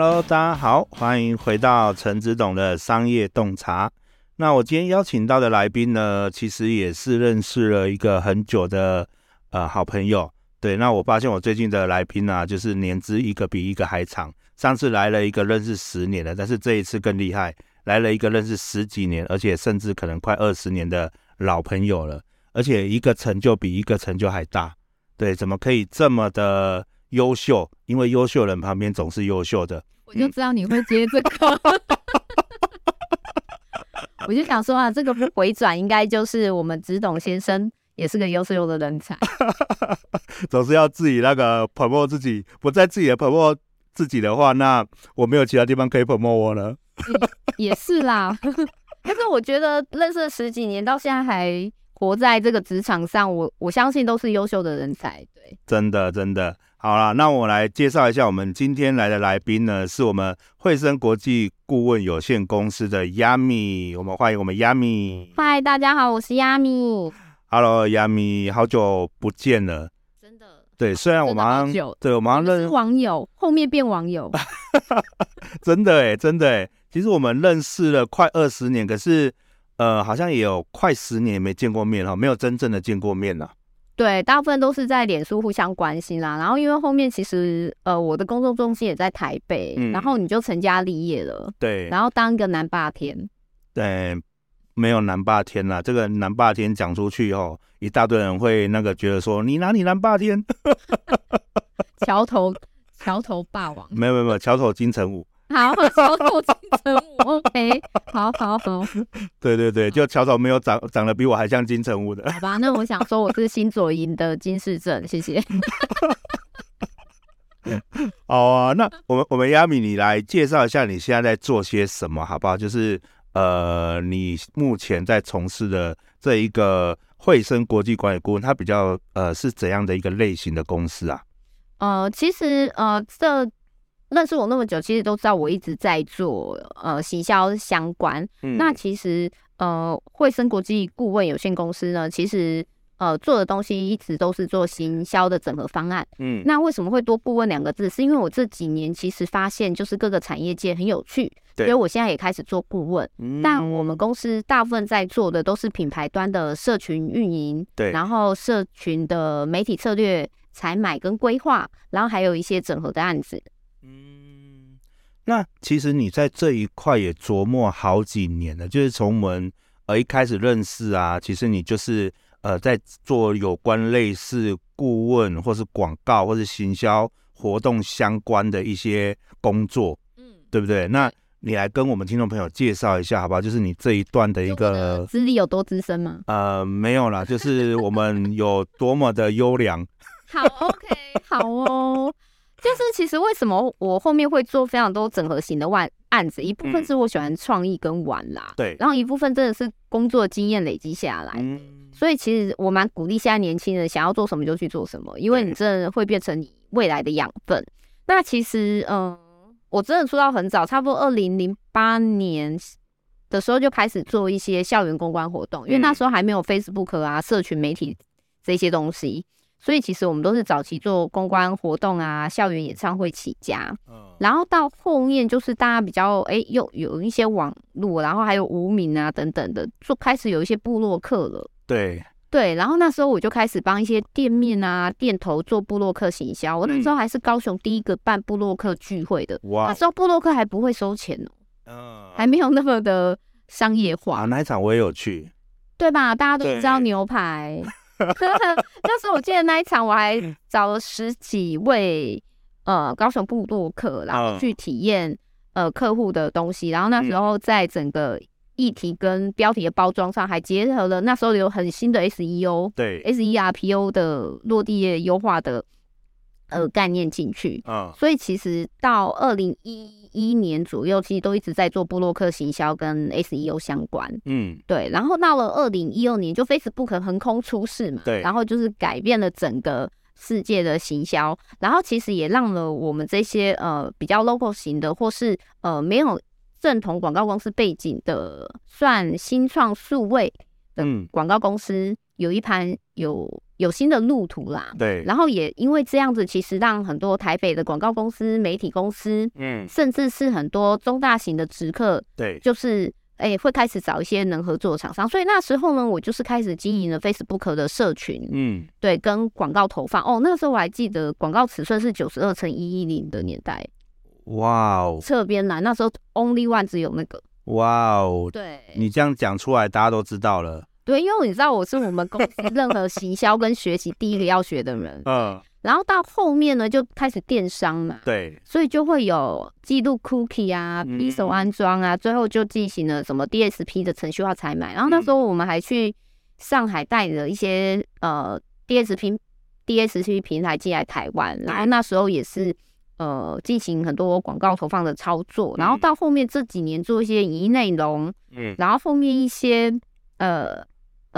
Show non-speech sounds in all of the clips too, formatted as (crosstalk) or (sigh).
Hello，大家好，欢迎回到陈子董的商业洞察。那我今天邀请到的来宾呢，其实也是认识了一个很久的呃好朋友。对，那我发现我最近的来宾呢、就是年资一个比一个还长。上次来了一个认识十年的，但是这一次更厉害，来了一个认识十几年，而且甚至可能快二十年的老朋友了。而且一个成就比一个成就还大。对，怎么可以这么的？优秀，因为优秀人旁边总是优秀的。我就知道你会接这个，(laughs) 我就想说啊，这个回转应该就是我们执董先生也是个优秀的人才。(laughs) 总是要自己那个 promote 自己，不在自己的 promote 自己的话，那我没有其他地方可以 promote 我了。也是啦，(laughs) 但是我觉得认识了十几年，到现在还活在这个职场上，我我相信都是优秀的人才。对，真的真的。好了，那我来介绍一下我们今天来的来宾呢，是我们惠生国际顾问有限公司的 Yami，我们欢迎我们 Yami。嗨，大家好，我是 Yami。Hello，Yami，好久不见了。真的。对，虽然我们对，我们认识网友，后面变网友。(laughs) 真的哎，真的哎，其实我们认识了快二十年，可是呃，好像也有快十年没见过面哈，没有真正的见过面了。对，大部分都是在脸书互相关心啦。然后因为后面其实呃，我的工作中心也在台北，嗯、然后你就成家立业了。对，然后当一个南霸天。对，没有南霸天啦。这个南霸天讲出去以后，一大堆人会那个觉得说你哪里南霸天？(laughs) 桥头桥头霸王。没有没有没有，桥头金城武。好，桥头金城武，OK，好好好，(laughs) 对对对，就桥头没有长长得比我还像金城武的，好吧？那我想说我是新左营的金士正，谢谢。(laughs) 好啊，那我们我们 Yami，你来介绍一下你现在在做些什么，好不好？就是呃，你目前在从事的这一个惠生国际管理顾问，它比较呃是怎样的一个类型的公司啊？呃，其实呃这。认识我那么久，其实都知道我一直在做呃行销相关。嗯、那其实呃惠生国际顾问有限公司呢，其实呃做的东西一直都是做行销的整合方案。嗯，那为什么会多顾问两个字？是因为我这几年其实发现就是各个产业界很有趣，对所以我现在也开始做顾问。嗯、但我们公司大部分在做的都是品牌端的社群运营，对，然后社群的媒体策略采买跟规划，然后还有一些整合的案子。那其实你在这一块也琢磨好几年了，就是从我们呃一开始认识啊，其实你就是呃在做有关类似顾问或是广告或是行销活动相关的一些工作，嗯，对不对？那你来跟我们听众朋友介绍一下，好不好？就是你这一段的一个资历有多资深吗？呃，没有啦，就是我们有多么的优良。(laughs) 好，OK，好哦。就是其实为什么我后面会做非常多整合型的案案子，一部分是我喜欢创意跟玩啦，对，然后一部分真的是工作经验累积下来，所以其实我蛮鼓励现在年轻人想要做什么就去做什么，因为你真的会变成你未来的养分。那其实嗯，我真的出道很早，差不多二零零八年的时候就开始做一些校园公关活动，因为那时候还没有 Facebook 啊、社群媒体这些东西。所以其实我们都是早期做公关活动啊，校园演唱会起家，嗯，然后到后面就是大家比较哎，又有一些网络，然后还有无名啊等等的，就开始有一些部落客了。对对，然后那时候我就开始帮一些店面啊、店头做部落客行销。我那时候还是高雄第一个办部落客聚会的，哇，那时候部落客还不会收钱哦，嗯，(laughs) 还没有那么的商业化。啊，那一场我也有去，对吧？大家都知道牛排。那时候我记得那一场，我还找了十几位呃高雄部落客，然后去体验呃客户的东西。然后那时候在整个议题跟标题的包装上，还结合了那时候有很新的 SEO，对 SERPO 的落地页优化的呃概念进去。嗯，所以其实到二零一。一年左右，其实都一直在做布洛克行销跟 SEO 相关。嗯，对。然后到了二零一二年，就 Facebook 横空出世嘛，对。然后就是改变了整个世界的行销，然后其实也让了我们这些呃比较 local 型的，或是呃没有正统广告公司背景的，算新创数位的广告公司，嗯、有一盘有有新的路途啦。对，然后也因为这样子，其实让很多台北的广告公司、媒体公司，嗯，甚至是很多中大型的直客，对，就是哎、欸、会开始找一些能合作的厂商。所以那时候呢，我就是开始经营了 Facebook 的社群，嗯，对，跟广告投放。哦，那个时候我还记得广告尺寸是九十二乘一一零的年代。哇哦，侧边栏那时候 Only One 只有那个。哇哦，对，你这样讲出来，大家都知道了。对，因为你知道我是我们公司任何行销跟学习第一个要学的人。嗯。然后到后面呢，就开始电商嘛。对。所以就会有记录 cookie 啊，一手安装啊，最后就进行了什么 DSP 的程序化采买。然后那时候我们还去上海带了一些呃 DSP DSP 平台进来台湾，然后那时候也是。呃，进行很多广告投放的操作，然后到后面这几年做一些影音内容，嗯，然后后面一些呃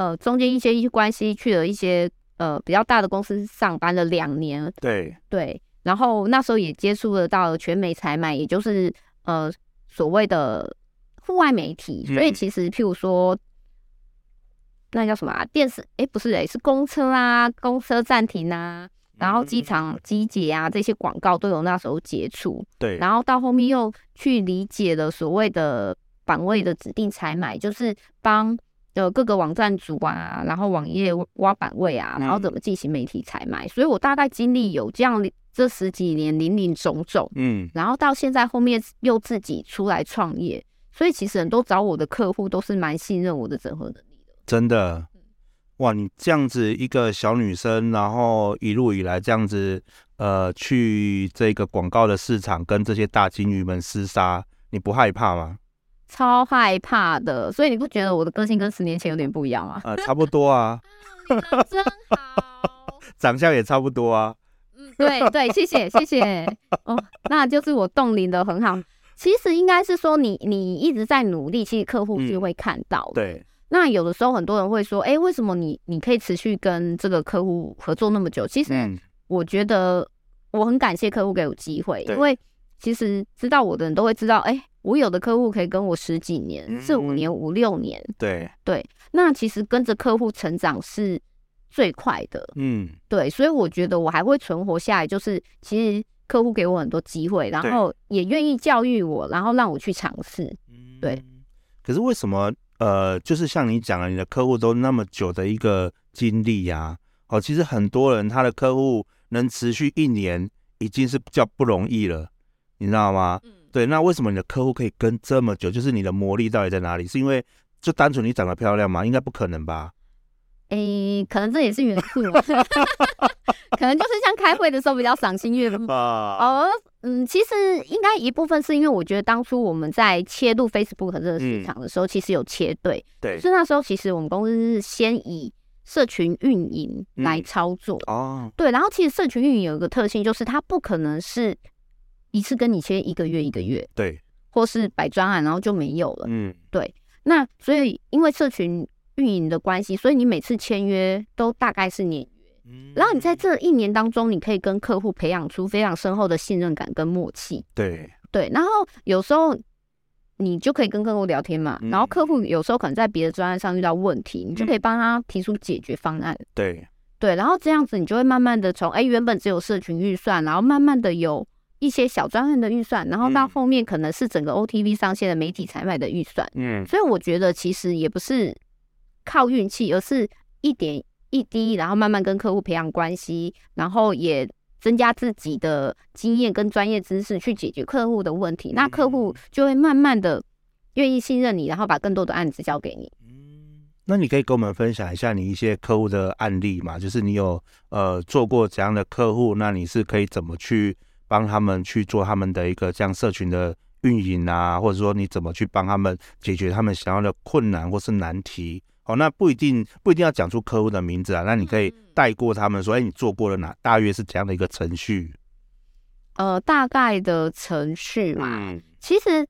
呃中间一些一些关系去了一些呃比较大的公司上班了两年，对对，然后那时候也接触了到全媒采买，也就是呃所谓的户外媒体，所以其实譬如说那叫什么啊？电视哎不是哎是公车啊，公车暂停啊。然后机场机捷啊，这些广告都有那时候接触。对，然后到后面又去理解了所谓的版位的指定采买，就是帮呃各个网站主啊，然后网页挖版位啊，然后怎么进行媒体采买。所以我大概经历有这样这十几年林林总总。嗯，然后到现在后面又自己出来创业，所以其实很多找我的客户都是蛮信任我的整合能力的。真的。哇，你这样子一个小女生，然后一路以来这样子，呃，去这个广告的市场跟这些大金鱼们厮杀，你不害怕吗？超害怕的，所以你不觉得我的个性跟十年前有点不一样吗？呃，差不多啊。(laughs) 真好，(laughs) 长相也差不多啊。嗯，对对，谢谢谢谢。哦，那就是我冻龄的很好。其实应该是说你你一直在努力，其实客户是会看到的。嗯，对。那有的时候很多人会说，哎、欸，为什么你你可以持续跟这个客户合作那么久？其实我觉得我很感谢客户给我机会，因为其实知道我的人都会知道，哎、欸，我有的客户可以跟我十几年、四五年、五六年。对对，那其实跟着客户成长是最快的。嗯，对，所以我觉得我还会存活下来，就是其实客户给我很多机会，然后也愿意教育我，然后让我去尝试。对，可是为什么？呃，就是像你讲的，你的客户都那么久的一个经历呀，哦，其实很多人他的客户能持续一年已经是比较不容易了，你知道吗？嗯，对，那为什么你的客户可以跟这么久？就是你的魔力到底在哪里？是因为就单纯你长得漂亮吗？应该不可能吧？诶、欸，可能这也是元素，(laughs) 可能就是像开会的时候比较赏心悦目吧。哦，嗯，其实应该一部分是因为我觉得当初我们在切入 Facebook 这个市场的时候，其实有切对，对，所以那时候其实我们公司是先以社群运营来操作哦，对，然后其实社群运营有一个特性，就是它不可能是一次跟你签一个月一个月，对，或是摆专案然后就没有了，嗯，对，那所以因为社群。运营的关系，所以你每次签约都大概是年约，然后你在这一年当中，你可以跟客户培养出非常深厚的信任感跟默契。对。对，然后有时候你就可以跟客户聊天嘛，然后客户有时候可能在别的专案上遇到问题，你就可以帮他提出解决方案。对。对，然后这样子你就会慢慢的从哎原本只有社群预算，然后慢慢的有一些小专案的预算，然后到后面可能是整个 OTV 上线的媒体采买的预算。嗯，所以我觉得其实也不是。靠运气，而是一点一滴，然后慢慢跟客户培养关系，然后也增加自己的经验跟专业知识去解决客户的问题。那客户就会慢慢的愿意信任你，然后把更多的案子交给你。嗯，那你可以跟我们分享一下你一些客户的案例嘛？就是你有呃做过怎样的客户？那你是可以怎么去帮他们去做他们的一个这样社群的运营啊？或者说你怎么去帮他们解决他们想要的困难或是难题？哦，那不一定不一定要讲出客户的名字啊，那你可以带过他们说，哎，你做过了哪？大约是怎样的一个程序？呃，大概的程序嘛，嗯、其实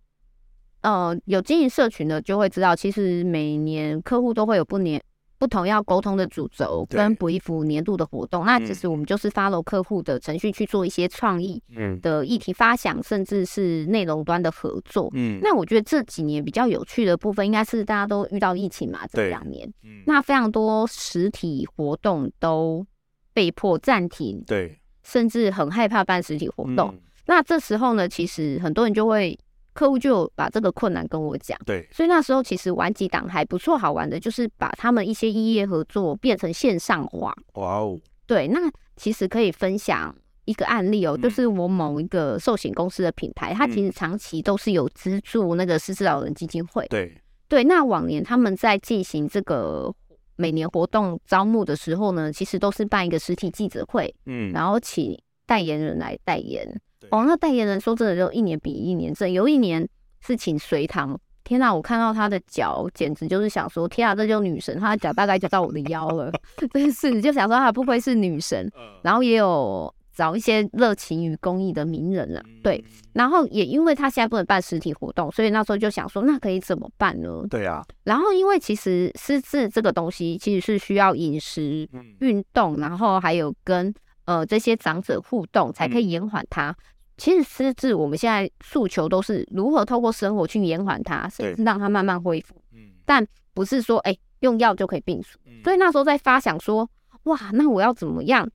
呃，有经营社群的就会知道，其实每年客户都会有不年不同要沟通的主轴跟 brief 年度的活动，那其实我们就是 follow 客户的程序去做一些创意的议题发想，甚至是内容端的合作。嗯，那我觉得这几年比较有趣的部分，应该是大家都遇到疫情嘛，这两年，那非常多实体活动都被迫暂停，对，甚至很害怕办实体活动。那这时候呢，其实很多人就会。客户就有把这个困难跟我讲，对，所以那时候其实玩几档还不错，好玩的就是把他们一些异业合作变成线上化。哇哦，对，那其实可以分享一个案例哦，嗯、就是我某一个寿险公司的品牌，它其实长期都是有资助那个失智老人基金会。对对，那往年他们在进行这个每年活动招募的时候呢，其实都是办一个实体记者会，嗯，然后请代言人来代言。哦，那代言人说真的，就一年比一年正。有一年是请隋棠，天哪！我看到她的脚，简直就是想说，天啊，这就是女神！她的脚大概就到我的腰了，(laughs) 真是就想说她不愧是女神。然后也有找一些热情与公益的名人了，对。然后也因为她现在不能办实体活动，所以那时候就想说，那可以怎么办呢？对啊。然后因为其实失智这个东西，其实是需要饮食、运动，然后还有跟呃这些长者互动，才可以延缓它。其实失智，我们现在诉求都是如何透过生活去延缓它，甚至让它慢慢恢复。嗯，但不是说哎、欸、用药就可以病除。所以那时候在发想说，哇，那我要怎么样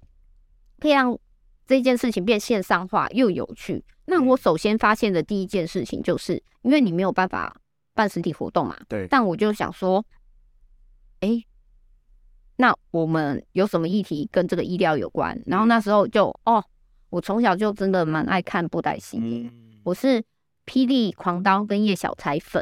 可以让这件事情变线上化又有趣？那我首先发现的第一件事情就是，因为你没有办法办实体活动嘛。对。但我就想说，哎、欸，那我们有什么议题跟这个医疗有关？然后那时候就哦。我从小就真的蛮爱看布袋戏，嗯、我是霹雳狂刀跟叶小钗粉。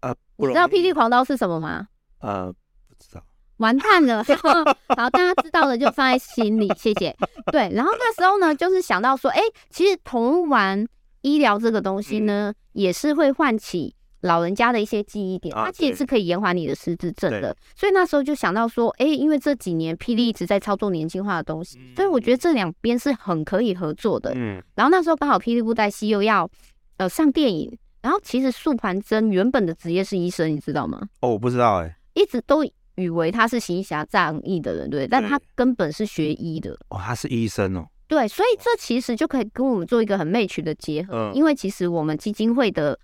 呃，你知道霹雳狂刀是什么吗？呃，不知道。(laughs) 完蛋了，好，大家知道的就放在心里，谢谢。对，然后那时候呢，就是想到说，哎、欸，其实同玩医疗这个东西呢，嗯、也是会唤起。老人家的一些记忆点，它其实是可以延缓你的失智症的。所以那时候就想到说，哎、欸，因为这几年霹雳一直在操作年轻化的东西，所以我觉得这两边是很可以合作的。嗯，然后那时候刚好霹雳布袋戏又要呃上电影，然后其实素盘真原本的职业是医生，你知道吗？哦，我不知道哎、欸，一直都以为他是行侠仗义的人，对，但他根本是学医的。哦，他是医生哦。对，所以这其实就可以跟我们做一个很 match 的结合，因为其实我们基金会的。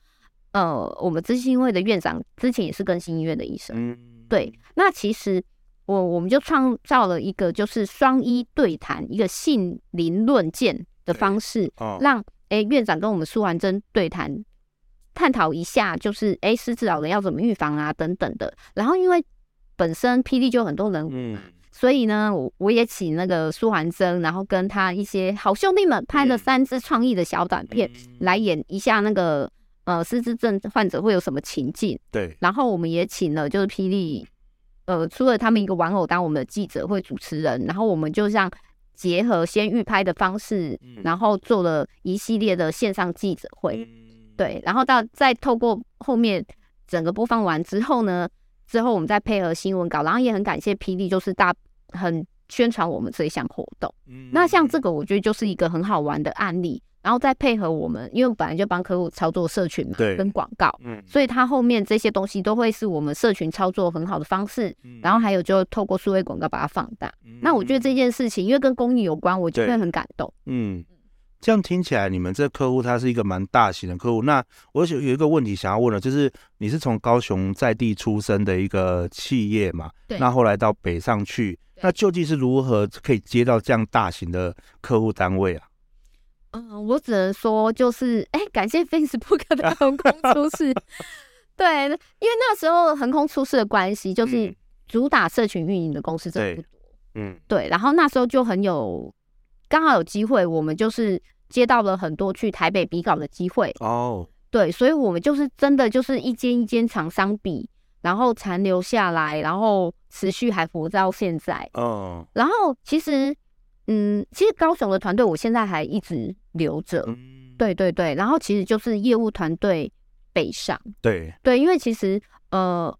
呃，我们知心会的院长之前也是更新医院的医生，嗯，对。那其实我我们就创造了一个就是双医对谈，一个性灵论剑的方式，哦、让哎、欸、院长跟我们苏完珍对谈，探讨一下就是哎失智老人要怎么预防啊等等的。然后因为本身霹雳就很多人，嗯，所以呢，我我也请那个苏环真，然后跟他一些好兄弟们拍了三支创意的小短片，嗯、来演一下那个。呃，失智症患者会有什么情境？对，然后我们也请了，就是霹雳，呃，除了他们一个玩偶当我们的记者会主持人，然后我们就像结合先预拍的方式，然后做了一系列的线上记者会，对，然后到再透过后面整个播放完之后呢，之后我们再配合新闻稿，然后也很感谢霹雳，就是大很宣传我们这一项活动。那像这个，我觉得就是一个很好玩的案例。然后再配合我们，因为本来就帮客户操作社群嘛，对，跟广告，嗯，所以它后面这些东西都会是我们社群操作很好的方式。嗯，然后还有就透过数位广告把它放大。嗯，那我觉得这件事情因为跟公益有关，我就会很感动。嗯，这样听起来你们这客户他是一个蛮大型的客户。那我有有一个问题想要问的，就是你是从高雄在地出生的一个企业嘛？对。那后来到北上去，那究竟是如何可以接到这样大型的客户单位啊？嗯，我只能说，就是哎、欸，感谢 Facebook 的横空出世。(laughs) 对，因为那时候横空出世的关系，就是主打社群运营的公司真的不多。嗯，对。然后那时候就很有，刚好有机会，我们就是接到了很多去台北比稿的机会。哦，对，所以我们就是真的就是一间一间厂商比，然后残留下来，然后持续还活到现在。哦，然后其实。嗯，其实高雄的团队我现在还一直留着，嗯、对对对，然后其实就是业务团队北上，对。对，因为其实呃，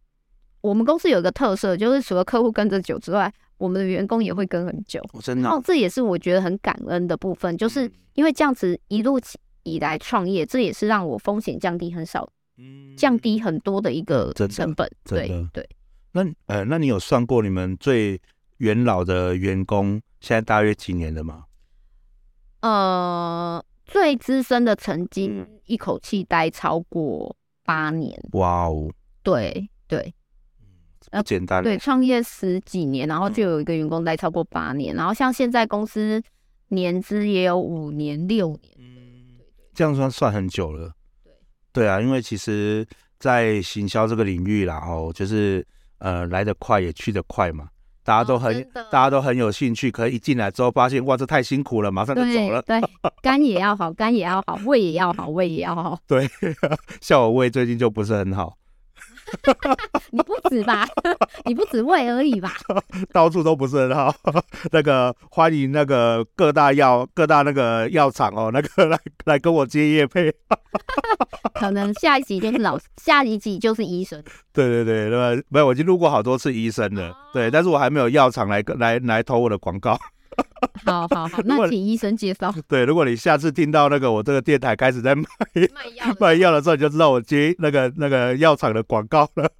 我们公司有一个特色，就是除了客户跟着久之外，我们的员工也会跟很久，哦、真的、哦，这也是我觉得很感恩的部分，就是因为这样子一路以来创业，这也是让我风险降低很少，嗯，降低很多的一个成本，对对。那呃，那你有算过你们最元老的员工现在大约几年了吗？呃，最资深的曾经一口气待超过八年。哇哦！对对，不简单。对，创业十几年，然后就有一个员工待超过八年，嗯、然后像现在公司年资也有五年、六年。嗯，这样算算很久了。对对啊，因为其实，在行销这个领域，然后就是。呃，来得快也去得快嘛，大家都很，哦、大家都很有兴趣。可一进来之后发现，哇，这太辛苦了，马上就走了。对，(laughs) 肝也要好，肝也要好，胃也要好，胃也要好。对，(laughs) 像我胃最近就不是很好。(laughs) 你不止吧？(laughs) 你不止胃而已吧？(laughs) 到处都不是很好。那个欢迎那个各大药各大那个药厂哦，那个来来跟我接业配。可能下一集就是老，下一集就是医生。对对对，对吧？没有，我已经录过好多次医生了。对，但是我还没有药厂来来来投我的广告。好 (laughs) 好好，那请医生介绍。(laughs) 对，如果你下次听到那个我这个电台开始在卖 (laughs) 卖药卖药的时候，你就知道我接那个那个药厂的广告了。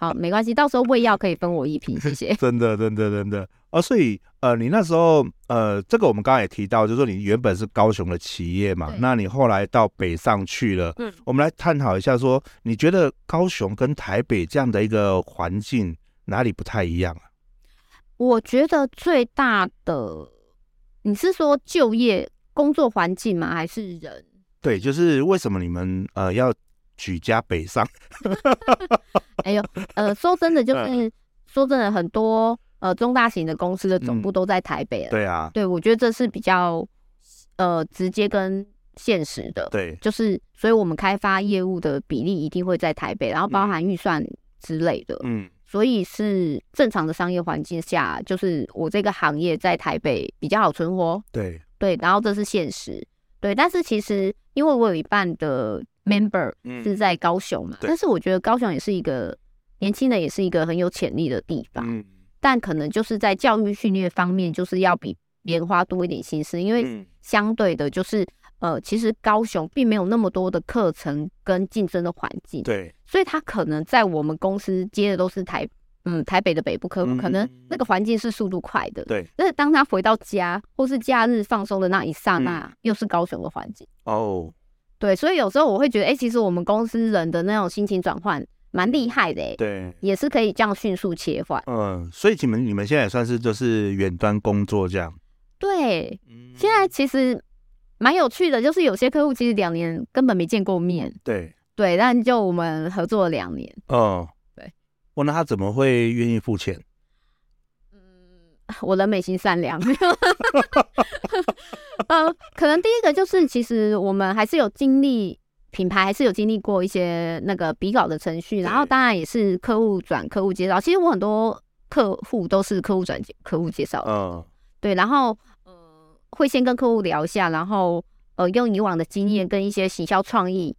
好，没关系，到时候喂药可以分我一瓶，谢谢。真的，真的，真的。哦，所以呃，你那时候呃，这个我们刚刚也提到，就是说你原本是高雄的企业嘛，那你后来到北上去了。嗯，我们来探讨一下说，说你觉得高雄跟台北这样的一个环境哪里不太一样啊？我觉得最大的，你是说就业工作环境吗？还是人？对，就是为什么你们呃要举家北上？(laughs) 哎呦，呃，说真的，就是说真的，很多呃中大型的公司的总部都在台北了。对啊，对，我觉得这是比较呃直接跟现实的。对，就是所以我们开发业务的比例一定会在台北，然后包含预算之类的。嗯。所以是正常的商业环境下，就是我这个行业在台北比较好存活。对对，然后这是现实。对，但是其实因为我有一半的 member 是在高雄嘛，嗯、但是我觉得高雄也是一个年轻人，也是一个很有潜力的地方。嗯、但可能就是在教育训练方面，就是要比莲花多一点心思，因为相对的，就是。呃，其实高雄并没有那么多的课程跟竞争的环境，对，所以他可能在我们公司接的都是台，嗯，台北的北部客户，嗯、可能那个环境是速度快的，对。但是当他回到家或是假日放松的那一刹那，嗯、又是高雄的环境，哦，对，所以有时候我会觉得，哎、欸，其实我们公司人的那种心情转换蛮厉害的，哎，对，也是可以这样迅速切换，嗯，所以你们你们现在也算是就是远端工作这样，对，现在其实。蛮有趣的，就是有些客户其实两年根本没见过面，对对，但就我们合作了两年，嗯，对。问他怎么会愿意付钱？嗯，(laughs) 我人美心善良。(laughs) 呃，可能第一个就是，其实我们还是有经历品牌，还是有经历过一些那个比稿的程序，然后当然也是客户转客户介绍。其实我很多客户都是客户转客户介绍的，嗯，对，然后。会先跟客户聊一下，然后呃，用以往的经验跟一些行销创意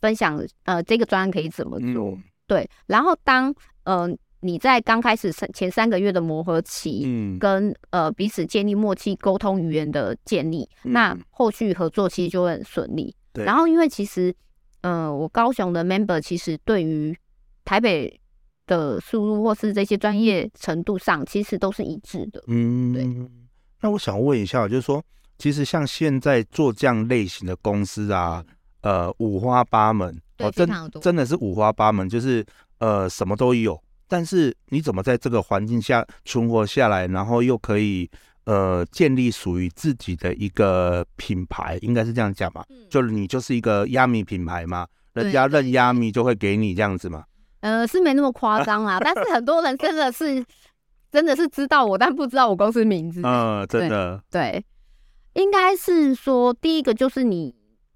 分享，呃，这个专案可以怎么做？嗯、对，然后当呃你在刚开始三前三个月的磨合期，嗯，跟呃彼此建立默契、沟通语言的建立，嗯、那后续合作其实就会很顺利。对，然后因为其实呃我高雄的 member 其实对于台北的输入或是这些专业程度上，其实都是一致的。嗯，对。那我想问一下，就是说，其实像现在做这样类型的公司啊，呃，五花八门，对，哦，真真的是五花八门，就是呃，什么都有。但是你怎么在这个环境下存活下来，然后又可以呃建立属于自己的一个品牌，应该是这样讲吧？嗯，就是你就是一个亚米品牌嘛，人家认亚米就会给你这样子嘛？呃，是没那么夸张啊，(laughs) 但是很多人真的是。真的是知道我，但不知道我公司名字。嗯，真的。对，对，应该是说，第一个就是你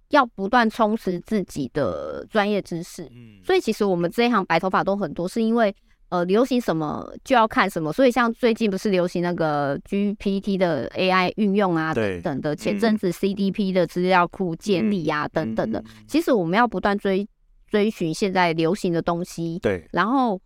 要不断充实自己的专业知识。嗯，所以其实我们这一行白头发都很多，是因为呃，流行什么就要看什么。所以像最近不是流行那个 GPT 的 AI 运用啊，等等的。前阵子 CDP 的资料库建立啊，等等的。其实我们要不断追追寻现在流行的东西。对，然后。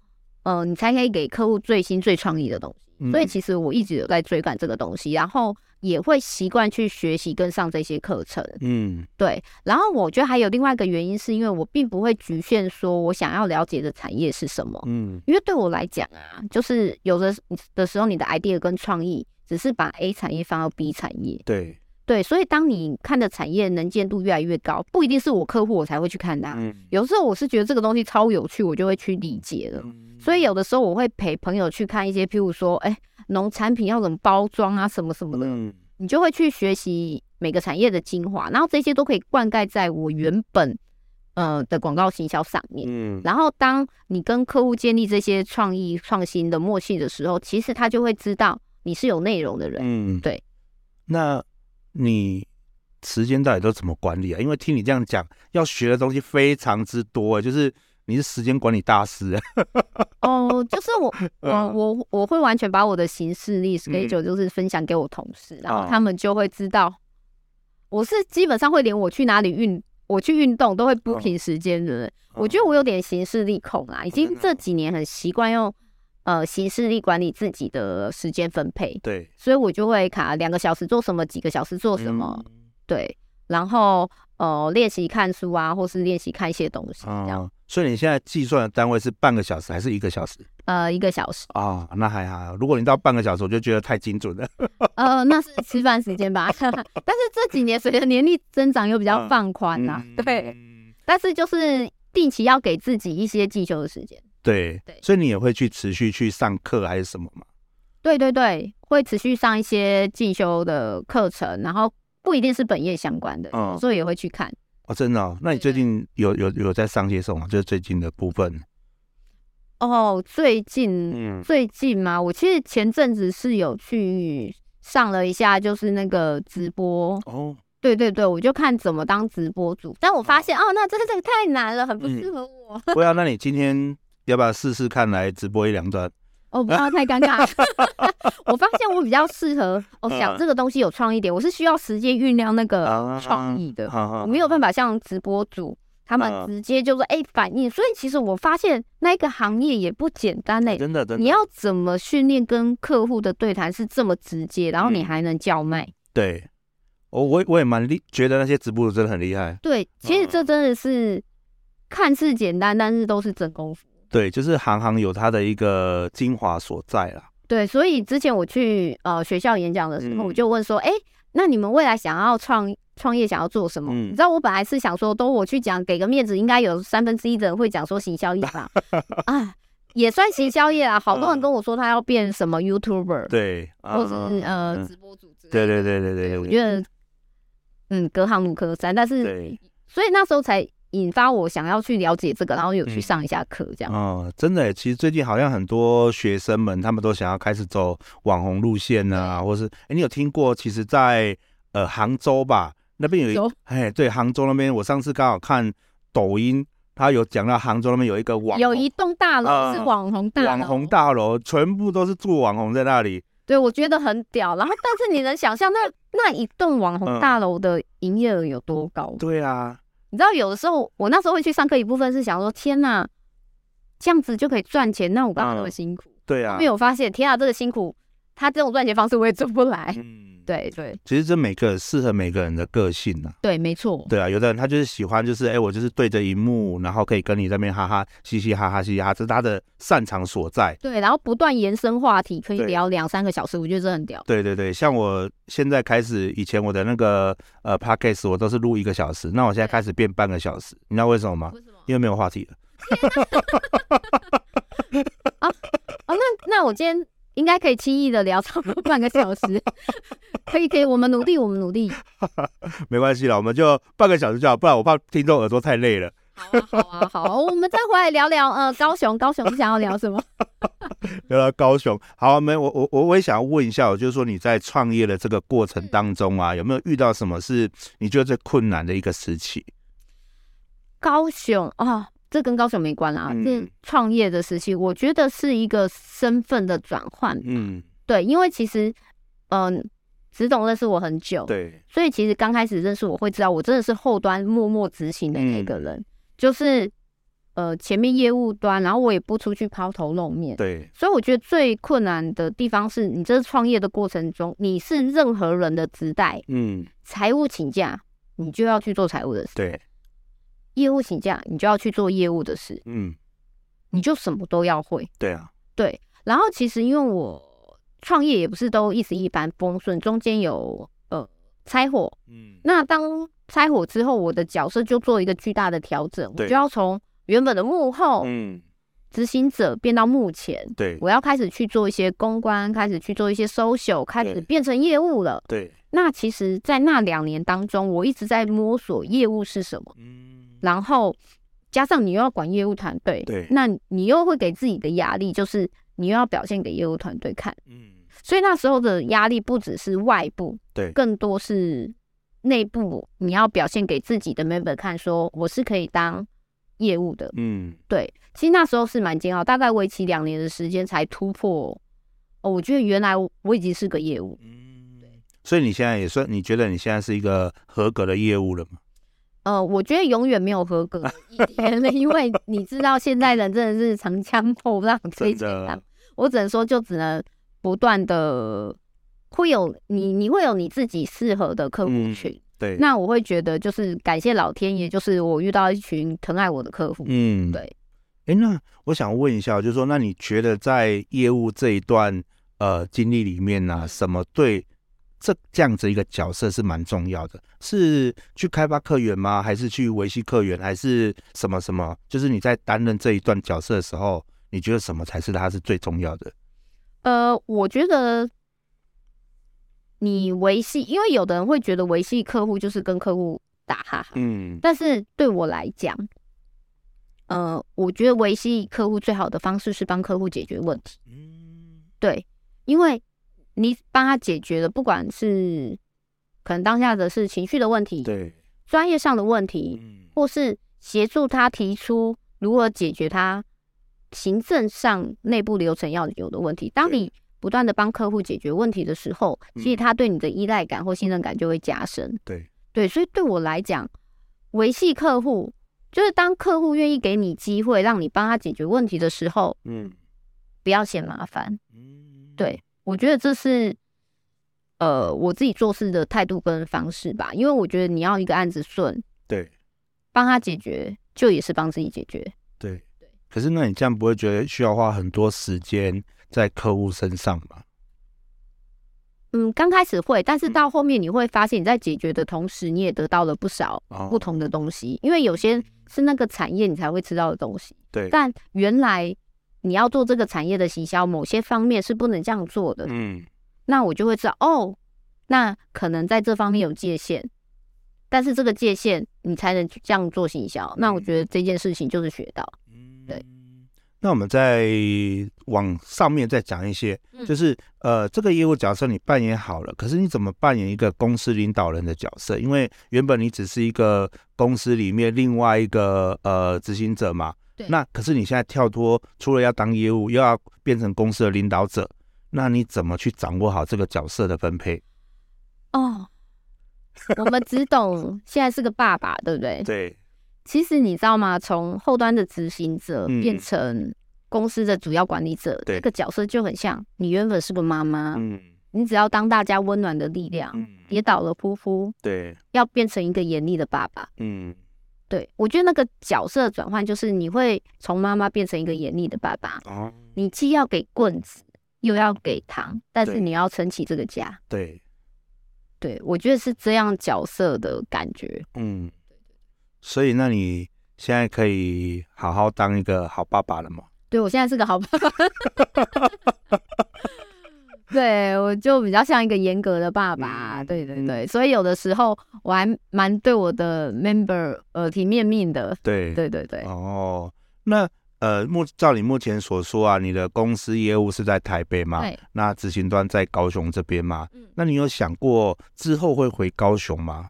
呃，你才可以给客户最新最创意的东西，所以其实我一直有在追赶这个东西，然后也会习惯去学习跟上这些课程。嗯，对。然后我觉得还有另外一个原因，是因为我并不会局限说我想要了解的产业是什么。嗯，因为对我来讲啊，就是有的的时候，你的 idea 跟创意只是把 A 产业放到 B 产业。对。对，所以当你看的产业能见度越来越高，不一定是我客户我才会去看它。嗯，有时候我是觉得这个东西超有趣，我就会去理解了。嗯，所以有的时候我会陪朋友去看一些，譬如说，哎，农产品要怎么包装啊，什么什么的。嗯，你就会去学习每个产业的精华，然后这些都可以灌溉在我原本呃的广告行销上面。嗯，然后当你跟客户建立这些创意创新的默契的时候，其实他就会知道你是有内容的人。嗯，对。那。你时间到底都怎么管理啊？因为听你这样讲，要学的东西非常之多，就是你是时间管理大师。(laughs) 哦，就是我，我我我会完全把我的行事历 schedule 就是分享给我同事，嗯、然后他们就会知道，我是基本上会连我去哪里运，我去运动都会 booking 时间的人。哦、我觉得我有点行事历控啊，已经这几年很习惯用。呃，行事力管理自己的时间分配，对，所以我就会卡两个小时做什么，几个小时做什么，嗯、对，然后呃，练习看书啊，或是练习看一些东西，这样、嗯。所以你现在计算的单位是半个小时还是一个小时？呃，一个小时。啊、哦，那还好。如果你到半个小时，我就觉得太精准了。呃，那是吃饭时间吧。(laughs) 但是这几年随着年龄增长，又比较放宽啦、啊。嗯、对，但是就是定期要给自己一些进修的时间。对，对，所以你也会去持续去上课还是什么吗？对对对，会持续上一些进修的课程，然后不一定是本业相关的，嗯，所以也会去看。哦，真的哦？那你最近有有有在上些什么？就是最近的部分。哦，最近，嗯，最近嘛？我其实前阵子是有去上了一下，就是那个直播。哦，对对对，我就看怎么当直播主，但我发现，哦，哦，那真的这个太难了，很不适合我。(laughs) 不要，那你今天？要不要试试看来直播一两段？哦，不要太尴尬。(laughs) (laughs) 我发现我比较适合哦，想这个东西有创意点。我是需要时间酝酿那个创意的，我没有办法像直播主他们直接就说哎反应。所以其实我发现那个行业也不简单嘞，真的，真的。你要怎么训练跟客户的对谈是这么直接，然后你还能叫卖？对，我我我也蛮厉，觉得那些直播主真的很厉害。对，其实这真的是看似简单，但是都是真功夫。对，就是行行有它的一个精华所在啦。对，所以之前我去呃学校演讲的时候，我就问说，哎、嗯，那你们未来想要创创业，想要做什么？嗯、你知道我本来是想说，都我去讲，给个面子，应该有三分之一的人会讲说行销业吧？(laughs) 啊，也算行销业啊。好多人跟我说他要变什么 YouTuber，对，或者是呃直播主之类的。对对对对对，我觉得嗯隔行如隔山，但是所以那时候才。引发我想要去了解这个，然后有去上一下课，这样。哦、嗯嗯，真的，其实最近好像很多学生们，他们都想要开始走网红路线啊，或是，哎，你有听过？其实在，在呃杭州吧，那边有一，哎，对，杭州那边，我上次刚好看抖音，他有讲到杭州那边有一个网，有一栋大楼是网红大楼，网红大楼全部都是住网红在那里。对，我觉得很屌。然后，但是你能想象那那一栋网红大楼的营业额有多高？嗯、对啊。你知道有的时候，我那时候会去上课，一部分是想说，天哪，这样子就可以赚钱，那我干嘛那么辛苦？嗯、对啊，后面我发现，天啊，这个辛苦，他这种赚钱方式我也做不来。嗯。对对，其实这每个适合每个人的个性呐、啊。对，没错。对啊，有的人他就是喜欢，就是哎，我就是对着荧幕，然后可以跟你那边哈哈嘻嘻哈哈嘻嘻哈，这是他的擅长所在。对，然后不断延伸话题，可以聊两三个小时，我觉得这很屌。对对对，像我现在开始，以前我的那个呃 podcast 我都是录一个小时，那我现在开始变半个小时，你知道为什么吗？为什么？因为没有话题了。(laughs) 啊啊，那那我今天。应该可以轻易的聊差不多半个小时，(laughs) 可以可以，我们努力，我们努力，没关系了，我们就半个小时就好，不然我怕听众耳朵太累了。好啊，好啊，好啊，我们再回来聊聊，呃，高雄，高雄，你想要聊什么？(laughs) 聊聊高雄，好啊，没，我我我我也想要问一下，我就是说你在创业的这个过程当中啊，有没有遇到什么是你觉得最困难的一个时期？高雄啊。这跟高雄没关啦，是创业的时期，我觉得是一个身份的转换。嗯，对，因为其实，嗯、呃，执董认识我很久，对，所以其实刚开始认识我会知道，我真的是后端默默执行的那个人，嗯、就是呃前面业务端，然后我也不出去抛头露面。对，所以我觉得最困难的地方是你这创业的过程中，你是任何人的职代，嗯，财务请假，你就要去做财务的事。对，业务请假，你就要去做业务的事。嗯，你就什么都要会。对啊，对。然后其实因为我创业也不是都一直一帆风顺，中间有呃拆伙。嗯，那当拆伙之后，我的角色就做一个巨大的调整，我就要从原本的幕后嗯执行者变到目前。对，我要开始去做一些公关，开始去做一些 social，开始变成业务了。对。那其实，在那两年当中，我一直在摸索业务是什么。嗯。然后加上你又要管业务团队，对，那你又会给自己的压力，就是你又要表现给业务团队看。嗯。所以那时候的压力不只是外部，对，更多是。内部你要表现给自己的 member 看，说我是可以当业务的，嗯，对。其实那时候是蛮煎熬，大概为期两年的时间才突破。哦，我觉得原来我已经是个业务，嗯，对。所以你现在也算，你觉得你现在是一个合格的业务了吗？呃，我觉得永远没有合格 (laughs) 一天，因为你知道现在人真的是长枪后浪推前浪，我只能说就只能不断的。会有你，你会有你自己适合的客户群。嗯，对。那我会觉得，就是感谢老天爷，就是我遇到一群疼爱我的客户。嗯，对。哎，那我想问一下，就是说，那你觉得在业务这一段呃经历里面呢，啊，什么对这这样子一个角色是蛮重要的？是去开发客源吗？还是去维系客源？还是什么什么？就是你在担任这一段角色的时候，你觉得什么才是它是最重要的？呃，我觉得。你维系，因为有的人会觉得维系客户就是跟客户打哈哈，嗯，但是对我来讲，呃，我觉得维系客户最好的方式是帮客户解决问题，嗯，对，因为你帮他解决了，不管是可能当下的是情绪的问题，对，专业上的问题，嗯，或是协助他提出如何解决他行政上内部流程要有的问题，当你。不断的帮客户解决问题的时候，其实他对你的依赖感或信任感就会加深。对对，所以对我来讲，维系客户就是当客户愿意给你机会，让你帮他解决问题的时候，嗯，不要嫌麻烦。嗯，对，我觉得这是呃我自己做事的态度跟方式吧，因为我觉得你要一个案子顺，对，帮他解决就也是帮自己解决。对对，可是那你这样不会觉得需要花很多时间？在客户身上吗，嗯，刚开始会，但是到后面你会发现，你在解决的同时，你也得到了不少不同的东西，哦、因为有些是那个产业你才会吃到的东西。对，但原来你要做这个产业的行销，某些方面是不能这样做的。嗯，那我就会知道，哦，那可能在这方面有界限，但是这个界限你才能这样做行销。那我觉得这件事情就是学到。对。那我们再往上面再讲一些，就是呃，这个业务角色你扮演好了，可是你怎么扮演一个公司领导人的角色？因为原本你只是一个公司里面另外一个呃执行者嘛。对。那可是你现在跳脱，除了要当业务，又要变成公司的领导者，那你怎么去掌握好这个角色的分配？哦，(laughs) 我们只懂现在是个爸爸，对不对？对。其实你知道吗？从后端的执行者变成公司的主要管理者，这、嗯、个角色就很像你原本是个妈妈，嗯，你只要当大家温暖的力量，嗯、跌倒了扑扑，对，要变成一个严厉的爸爸，嗯，对，我觉得那个角色转换就是你会从妈妈变成一个严厉的爸爸，哦，你既要给棍子，又要给糖，但是你要撑起这个家，对，对，我觉得是这样角色的感觉，嗯。所以，那你现在可以好好当一个好爸爸了吗？对，我现在是个好爸爸。(laughs) 对，我就比较像一个严格的爸爸。对对对，所以有的时候我还蛮对我的 member 耳提面命的。对对对对。哦，那呃，目照你目前所说啊，你的公司业务是在台北嘛？对。那执行端在高雄这边嘛？嗯。那你有想过之后会回高雄吗？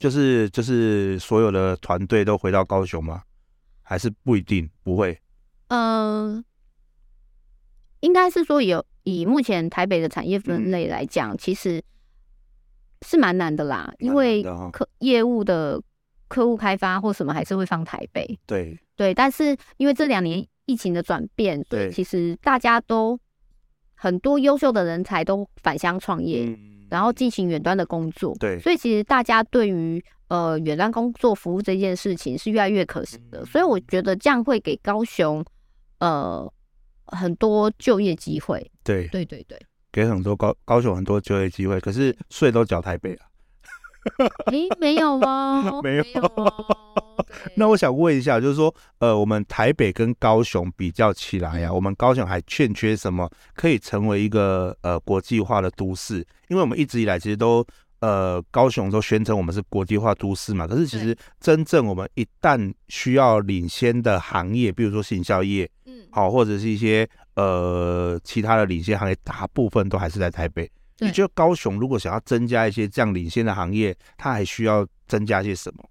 就是就是所有的团队都回到高雄吗？还是不一定不会？嗯、呃，应该是说有以目前台北的产业分类来讲，嗯、其实是蛮难的啦，因为客业务的客户开发或什么还是会放台北。对对，但是因为这两年疫情的转变，对，其实大家都很多优秀的人才都返乡创业，嗯、然后进行远端的工作。对，所以其实大家对于呃远端工作服务这件事情是越来越可行的。嗯、所以我觉得这样会给高雄呃很多就业机会。对对对对，给很多高高雄很多就业机会，可是税都缴台北啊。(laughs) 诶，没有 (laughs) 吗？没有。那我想问一下，就是说，呃，我们台北跟高雄比较起来呀、啊，我们高雄还欠缺什么，可以成为一个呃国际化的都市？因为我们一直以来其实都呃高雄都宣称我们是国际化都市嘛，可是其实真正我们一旦需要领先的行业，比如说行销业，嗯，好，或者是一些呃其他的领先行业，大部分都还是在台北。你觉得高雄如果想要增加一些这样领先的行业，它还需要增加些什么？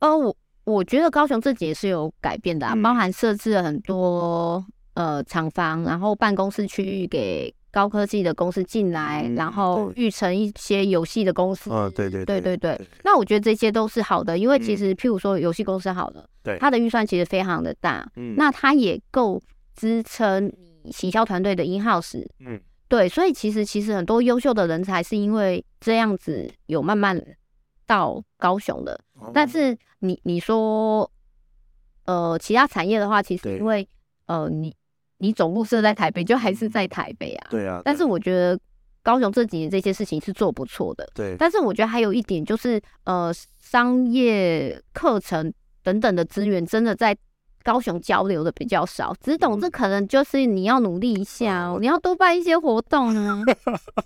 呃，我我觉得高雄自己也是有改变的啊，嗯、包含设置了很多呃厂房，然后办公室区域给高科技的公司进来，嗯、然后育成一些游戏的公司。嗯、呃，对对对对对。那我觉得这些都是好的，因为其实譬如说游戏公司好了，对、嗯，它的预算其实非常的大，嗯，那它也够支撑行销团队的 in house，嗯。对，所以其实其实很多优秀的人才是因为这样子有慢慢到高雄的。但是你你说，呃，其他产业的话，其实因为呃，你你总部设在台北，就还是在台北啊。对啊。但是我觉得高雄这几年这些事情是做不错的。对。但是我觉得还有一点就是，呃，商业课程等等的资源真的在。高雄交流的比较少，只懂这可能就是你要努力一下哦，你要多办一些活动呢。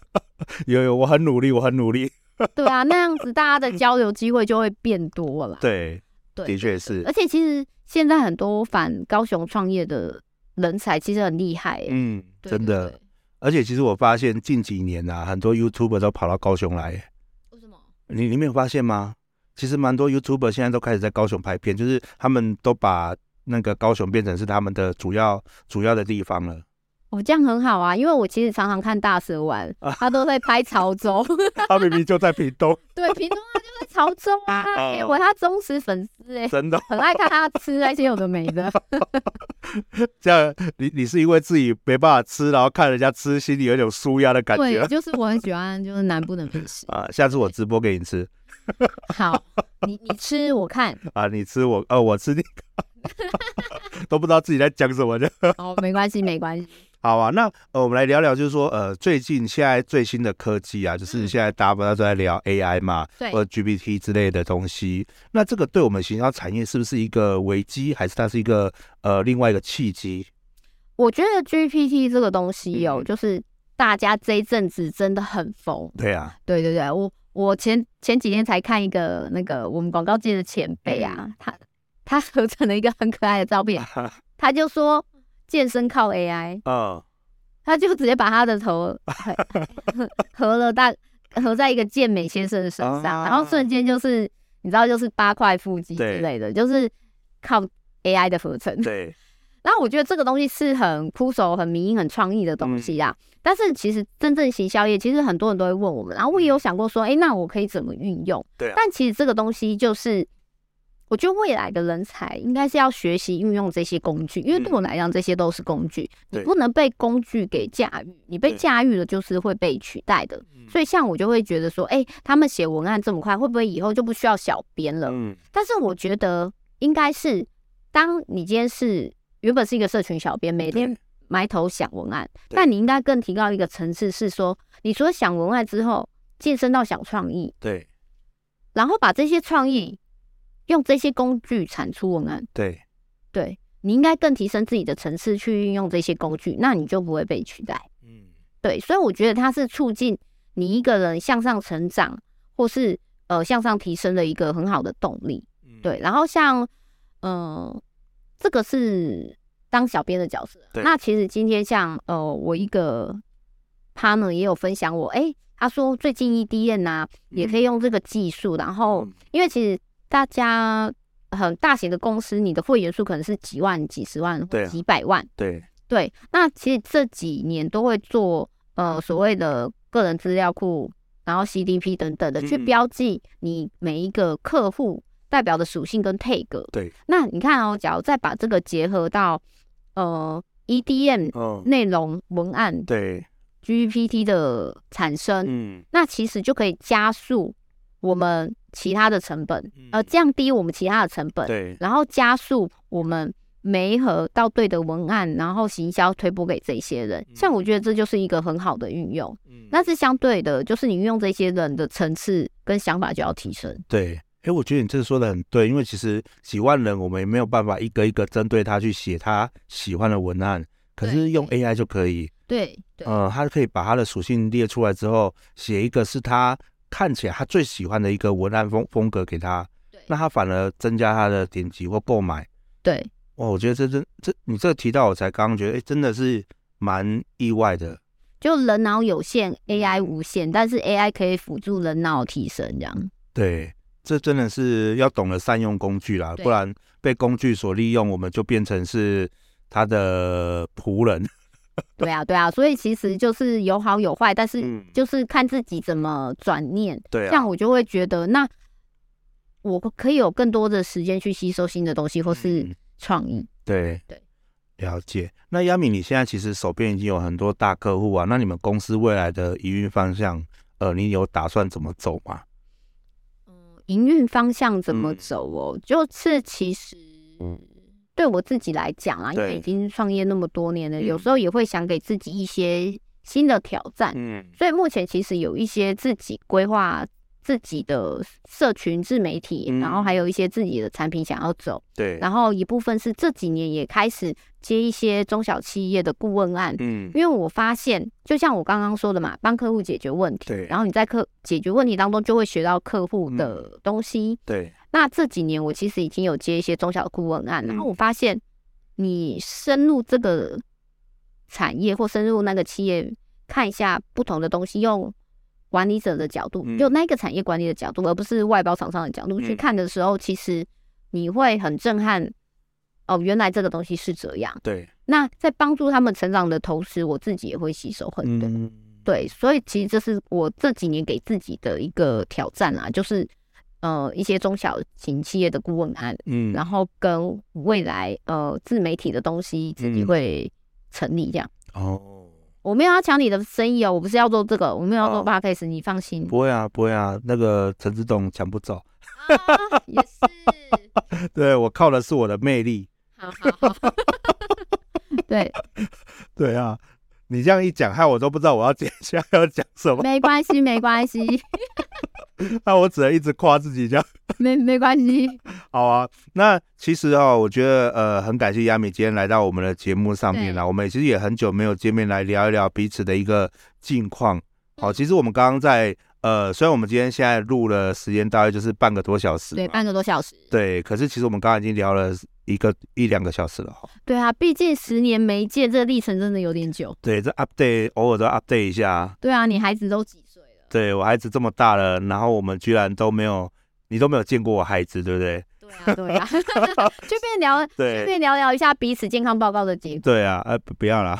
(laughs) 有有，我很努力，我很努力。(laughs) 对啊，那样子大家的交流机会就会变多了。对，对，的确是。而且其实现在很多反高雄创业的人才其实很厉害。嗯，真的。而且其实我发现近几年啊，很多 YouTuber 都跑到高雄来。为什么？你你没有发现吗？其实蛮多 YouTuber 现在都开始在高雄拍片，就是他们都把。那个高雄变成是他们的主要主要的地方了。哦，这样很好啊，因为我其实常常看大蛇丸，(laughs) 他都在拍潮州。(laughs) 他明明就在屏东。(laughs) 对，屏东他就在潮州啊，我、欸、他忠实粉丝哎、欸，真的很爱看他吃那些有的没的。这样，你你是因为自己没办法吃，然后看人家吃，心里有一种舒压的感觉。对，就是我很喜欢，就是南部的美食啊。下次我直播给你吃。好，你你吃我看啊，你吃我哦，我吃你。(laughs) 都不知道自己在讲什么的。(laughs) 哦，没关系，没关系。好啊，那呃，我们来聊聊，就是说，呃，最近现在最新的科技啊，就是现在大家不都在聊 AI 嘛，对，或者 GPT 之类的东西。那这个对我们行销产业是不是一个危机，还是它是一个呃另外一个契机？我觉得 GPT 这个东西有、哦，嗯、就是大家这一阵子真的很疯。对啊，对对对，我我前前几天才看一个那个我们广告界的前辈啊，嗯、他。他合成了一个很可爱的照片，(laughs) 他就说健身靠 AI，嗯，他就直接把他的头合了大合在一个健美先生的身上，然后瞬间就是你知道就是八块腹肌之类的，就是靠 AI 的合成。对，(laughs) 然后我觉得这个东西是很酷手、很迷因、很创意的东西啊。但是其实真正行销业，其实很多人都会问我们，然后我也有想过说，哎，那我可以怎么运用？对，但其实这个东西就是。我觉得未来的人才应该是要学习运用这些工具，因为对我来讲，这些都是工具，嗯、你不能被工具给驾驭，你被驾驭了就是会被取代的。所以像我就会觉得说，哎、欸，他们写文案这么快，会不会以后就不需要小编了？嗯、但是我觉得应该是，当你今天是原本是一个社群小编，每天埋头想文案，对但你应该更提高一个层次，是说，你除了想文案之后，晋升到想创意，对，然后把这些创意。用这些工具产出文案，对，对，你应该更提升自己的层次去运用这些工具，那你就不会被取代。嗯，对，所以我觉得它是促进你一个人向上成长，或是呃向上提升的一个很好的动力。嗯，对。然后像嗯、呃，这个是当小编的角色。那其实今天像呃我一个 partner 也有分享我，哎，他说最近 EDM 呐、啊、也可以用这个技术，嗯、然后因为其实。大家很大型的公司，你的会员数可能是几万、几十万、几百万。对。对，那其实这几年都会做呃所谓的个人资料库，然后 CDP 等等的去标记你每一个客户代表的属性跟 tag。对，那你看哦，假如再把这个结合到呃 EDM 内容文案，嗯、对 GPT 的产生，嗯，那其实就可以加速我们其他的成本，嗯、呃，降低我们其他的成本，对，然后加速我们媒合到对的文案，然后行销推播给这些人。像我觉得这就是一个很好的运用。嗯，那是相对的，就是你运用这些人的层次跟想法就要提升。对。哎，我觉得你这个说的很对，因为其实几万人我们也没有办法一个一个针对他去写他喜欢的文案，可是用 AI 就可以。对，对，呃，他可以把他的属性列出来之后，写一个是他看起来他最喜欢的一个文案风风格给他，对，那他反而增加他的点击或购买。对，哇，我觉得这真这你这个提到我才刚刚觉得，哎，真的是蛮意外的。就人脑有限，AI 无限，但是 AI 可以辅助人脑提升，这样。对。这真的是要懂得善用工具啦，不然被工具所利用，我们就变成是他的仆人。(laughs) 对啊，对啊，所以其实就是有好有坏，但是就是看自己怎么转念。对、嗯，像我就会觉得，那我可以有更多的时间去吸收新的东西，或是创意。嗯、对对，了解。那亚米，你现在其实手边已经有很多大客户啊，那你们公司未来的营运方向，呃，你有打算怎么走吗？嗯营运方向怎么走哦？嗯、就是其实对我自己来讲啊，因为已经创业那么多年了，有时候也会想给自己一些新的挑战。嗯，所以目前其实有一些自己规划。自己的社群自媒体，然后还有一些自己的产品想要走，对，然后一部分是这几年也开始接一些中小企业的顾问案，嗯，因为我发现，就像我刚刚说的嘛，帮客户解决问题，对，然后你在客解决问题当中就会学到客户的东西，对。那这几年我其实已经有接一些中小顾问案，然后我发现，你深入这个产业或深入那个企业，看一下不同的东西，用。管理者的角度，用那个产业管理的角度，嗯、而不是外包厂商的角度去看的时候，嗯、其实你会很震撼。哦，原来这个东西是这样。对。那在帮助他们成长的同时，我自己也会吸收很多。嗯、对，所以其实这是我这几年给自己的一个挑战啊，就是呃一些中小型企业的顾问案，嗯，然后跟未来呃自媒体的东西自己会成立这样。嗯、哦。我没有要抢你的生意哦，我不是要做这个，我没有要做 podcast，哦，你放心。不会啊，不会啊，那个陈志栋抢不走。啊，也是。(laughs) 对，我靠的是我的魅力。好好好。(laughs) 对。(laughs) 对啊，你这样一讲，害我都不知道我要接下来要讲什么。没关系，没关系。(laughs) 那我只能一直夸自己这样。没没关系。好啊，那其实哦，我觉得呃，很感谢亚米今天来到我们的节目上面了。我们其实也很久没有见面，来聊一聊彼此的一个近况。好，其实我们刚刚在呃，虽然我们今天现在录了时间大概就是半个多小时，对，半个多小时，对。可是其实我们刚刚已经聊了一个一两个小时了哈。对啊，毕竟十年没见，这个历程真的有点久。对，这 update 偶尔都 update 一下。对啊，你孩子都几岁了？对，我孩子这么大了，然后我们居然都没有。你都没有见过我孩子，对不对？对啊，对啊，(laughs) 顺便聊，顺便聊聊一下彼此健康报告的结果。对啊，呃，不要啦。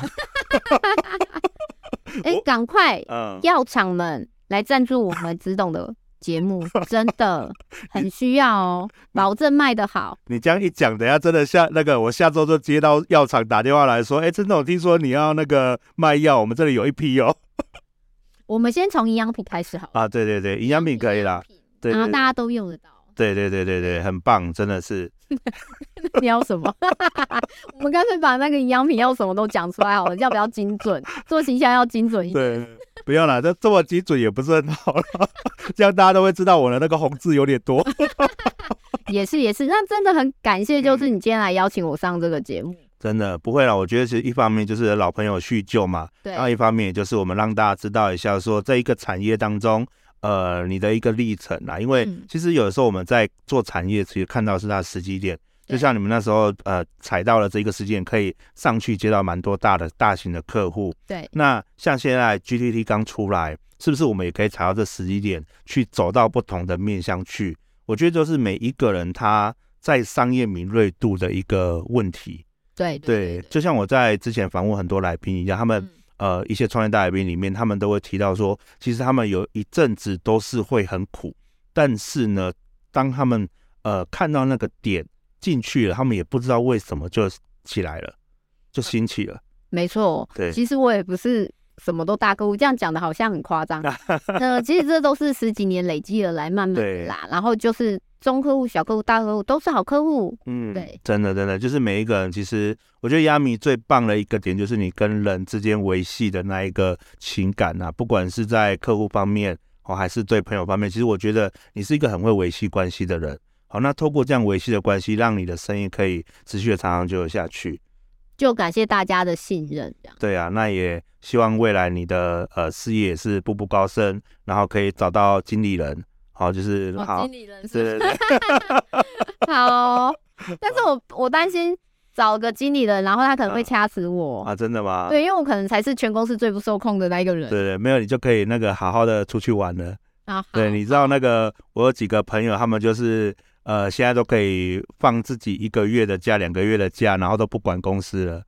(laughs) 哎、(laughs) 欸，赶快，嗯，药厂们来赞助我们执董的节目，(laughs) 真的 (laughs) 很需要哦，保证卖得好。你这样一讲，等下真的下那个，我下周就接到药厂打电话来说，哎、欸，执董，听说你要那个卖药，我们这里有一批哦。(laughs) 我们先从营养品开始好。啊，对对对，营养品可以啦。对，然后大家都用得到。对对对对对，很棒，真的是。你要什么？我们干脆把那个营养品要什么都讲出来好了，要不要精准？做形象要精准一点。对，不要啦，这这么精准也不是很好了，这样大家都会知道我的那个红字有点多。(laughs) 也是也是，那真的很感谢，就是你今天来邀请我上这个节目。真的不会啦，我觉得其实一方面就是老朋友叙旧嘛，对，然后一方面也就是我们让大家知道一下，说这一个产业当中。呃，你的一个历程啊，因为其实有的时候我们在做产业，其实看到是它的时机点，就像你们那时候呃踩到了这个时间，可以上去接到蛮多大的大型的客户。对，那像现在 GTT 刚出来，是不是我们也可以踩到这时机点，去走到不同的面向去？我觉得就是每一个人他在商业敏锐度的一个问题。对对，对，就像我在之前访问很多来宾一样，他们。嗯呃，一些创业大来宾里面，他们都会提到说，其实他们有一阵子都是会很苦，但是呢，当他们呃看到那个点进去了，他们也不知道为什么就起来了，就兴起了。没错，对，其实我也不是。什么都大客户，这样讲的好像很夸张。(laughs) 呃，其实这都是十几年累积而来，慢慢的啦。然后就是中客户、小客户、大客户都是好客户。嗯，对，真的真的，就是每一个人，其实我觉得亚米最棒的一个点，就是你跟人之间维系的那一个情感啊，不管是在客户方面哦，还是对朋友方面，其实我觉得你是一个很会维系关系的人。好，那透过这样维系的关系，让你的生意可以持续的长长久久下去。就感谢大家的信任。对啊，那也希望未来你的呃事业也是步步高升，然后可以找到经理人，好，就是好。经理人是。对对对。(laughs) 好，但是我我担心找个经理人，然后他可能会掐死我啊，啊？真的吗？对，因为我可能才是全公司最不受控的那一个人。对对，没有你就可以那个好好的出去玩了。啊，对，你知道那个我有几个朋友，他们就是。呃，现在都可以放自己一个月的假，两个月的假，然后都不管公司了。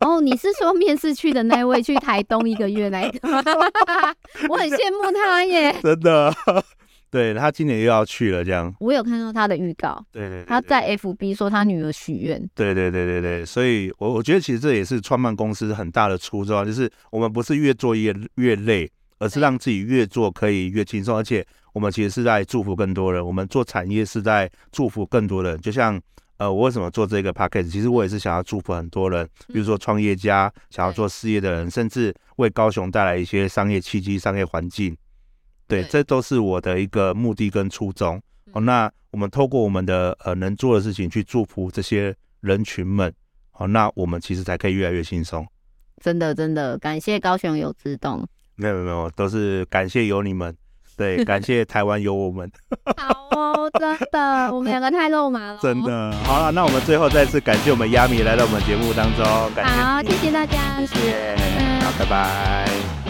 哦，你是说面试去的那位去台东一个月来的？(laughs) 我很羡慕他耶，真的。(laughs) 对，他今年又要去了，这样。我有看到他的预告。对对，对，对，他在 FB 说他女儿许愿。对对对对对，所以我我觉得其实这也是创办公司很大的初衷，就是我们不是越做越越累，而是让自己越做可以越轻松，而且。我们其实是在祝福更多人，我们做产业是在祝福更多人。就像，呃，我为什么做这个 podcast？其实我也是想要祝福很多人，比如说创业家、想要做事业的人，甚至为高雄带来一些商业契机、商业环境。对，这都是我的一个目的跟初衷。好，那我们透过我们的呃能做的事情去祝福这些人群们，好，那我们其实才可以越来越轻松。真的，真的感谢高雄有自动。没有没有，都是感谢有你们。对，感谢台湾有我们。(laughs) 好哦，真的，我们两个太肉麻了。真的，好了，那我们最后再次感谢我们亚米来到我们节目当中。感谢。好，谢谢大家，谢谢。嗯，好，拜拜。